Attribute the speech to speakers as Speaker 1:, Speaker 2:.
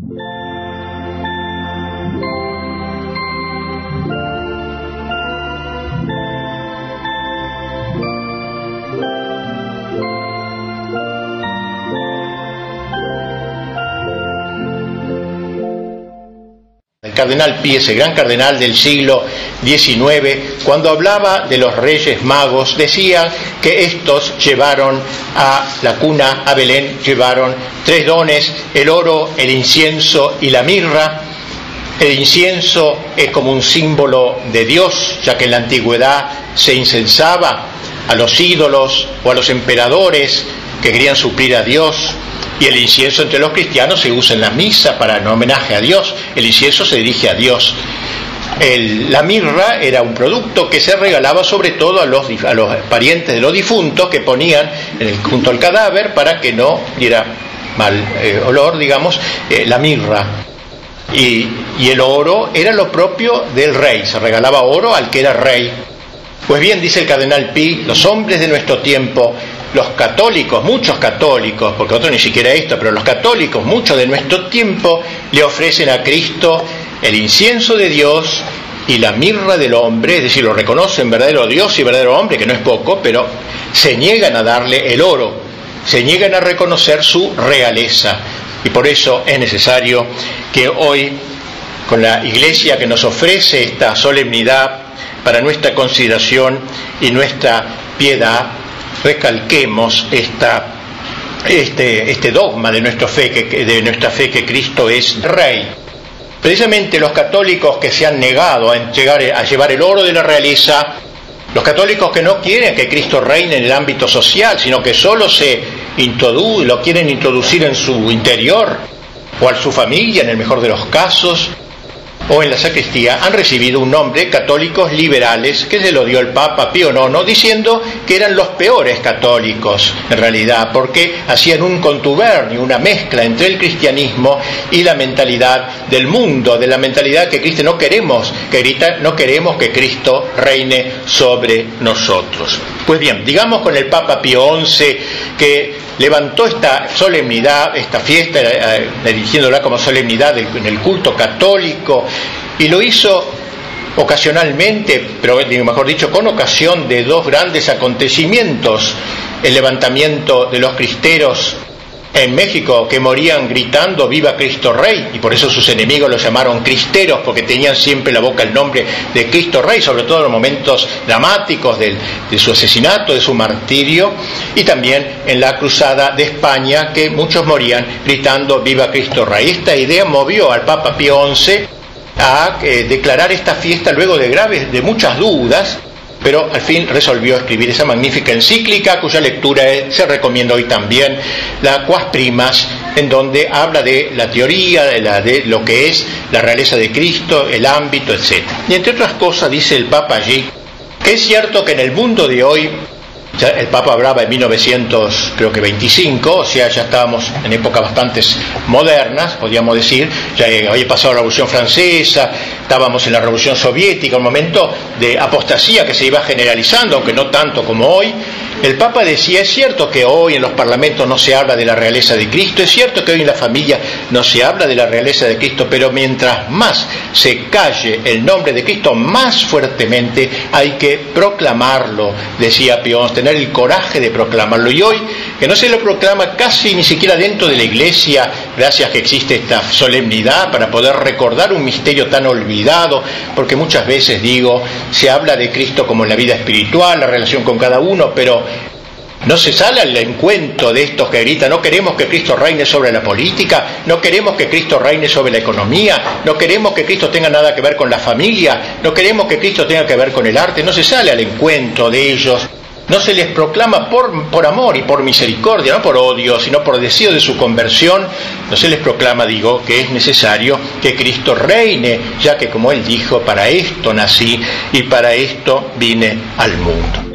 Speaker 1: El cardenal Pío, ese gran cardenal del siglo XIX, cuando hablaba de los reyes magos, decía que estos llevaron a la cuna, a Belén, llevaron tres dones, el oro, el incienso y la mirra. El incienso es como un símbolo de Dios, ya que en la antigüedad se incensaba a los ídolos o a los emperadores que querían suplir a Dios. Y el incienso entre los cristianos se usa en la misa para en homenaje a Dios. El incienso se dirige a Dios. El, la mirra era un producto que se regalaba sobre todo a los, a los parientes de los difuntos que ponían junto al cadáver para que no diera mal eh, olor, digamos, eh, la mirra. Y, y el oro era lo propio del rey, se regalaba oro al que era rey. Pues bien, dice el cardenal Pi, los hombres de nuestro tiempo los católicos, muchos católicos, porque otros ni siquiera esto, pero los católicos, muchos de nuestro tiempo, le ofrecen a Cristo el incienso de Dios y la mirra del hombre, es decir, lo reconocen verdadero Dios y verdadero hombre, que no es poco, pero se niegan a darle el oro, se niegan a reconocer su realeza. Y por eso es necesario que hoy, con la iglesia que nos ofrece esta solemnidad para nuestra consideración y nuestra piedad, recalquemos esta, este, este, dogma de nuestra, fe que, de nuestra fe que Cristo es Rey. Precisamente los católicos que se han negado a, llevar el oro de la realeza, los católicos que no quieren que Cristo reine en el ámbito social, sino que solo se introduce, lo quieren introducir en su interior o a su familia en el mejor de los casos, o en la sacristía han recibido un nombre católicos liberales que se lo dio el Papa Pío IX, diciendo que eran los peores católicos en realidad, porque hacían un contubernio, una mezcla entre el cristianismo y la mentalidad del mundo, de la mentalidad que Cristo no queremos, que grita, no queremos que Cristo reine sobre nosotros. Pues bien, digamos con el Papa Pío XI que levantó esta solemnidad, esta fiesta, eh, dirigiéndola como solemnidad en el culto católico, y lo hizo ocasionalmente, pero mejor dicho, con ocasión de dos grandes acontecimientos, el levantamiento de los cristeros en México que morían gritando viva Cristo Rey y por eso sus enemigos los llamaron cristeros porque tenían siempre la boca el nombre de Cristo Rey, sobre todo en los momentos dramáticos de su asesinato, de su martirio y también en la cruzada de España que muchos morían gritando viva Cristo Rey. Esta idea movió al Papa Pío XI a eh, declarar esta fiesta luego de graves, de muchas dudas, pero al fin resolvió escribir esa magnífica encíclica cuya lectura se recomienda hoy también, la Quas Primas, en donde habla de la teoría, de lo que es la realeza de Cristo, el ámbito, etc. Y entre otras cosas dice el Papa allí que es cierto que en el mundo de hoy el Papa hablaba en 1900, creo que 25, o sea, ya estábamos en épocas bastante modernas, podríamos decir, ya había pasado la Revolución Francesa, estábamos en la Revolución Soviética, un momento de apostasía que se iba generalizando, aunque no tanto como hoy. El Papa decía, es cierto que hoy en los parlamentos no se habla de la realeza de Cristo, es cierto que hoy en la familia no se habla de la realeza de Cristo, pero mientras más se calle el nombre de Cristo, más fuertemente hay que proclamarlo, decía Pion, el coraje de proclamarlo. Y hoy, que no se lo proclama casi ni siquiera dentro de la iglesia, gracias que existe esta solemnidad para poder recordar un misterio tan olvidado, porque muchas veces digo, se habla de Cristo como en la vida espiritual, la relación con cada uno, pero no se sale al encuentro de estos que gritan, no queremos que Cristo reine sobre la política, no queremos que Cristo reine sobre la economía, no queremos que Cristo tenga nada que ver con la familia, no queremos que Cristo tenga que ver con el arte, no se sale al encuentro de ellos no se les proclama por, por, amor y por misericordia, no por odio, sino por deseo de su conversión, no se les proclama, digo, que es necesario que Cristo reine, ya que como Él dijo, para esto nací y para esto vine al mundo.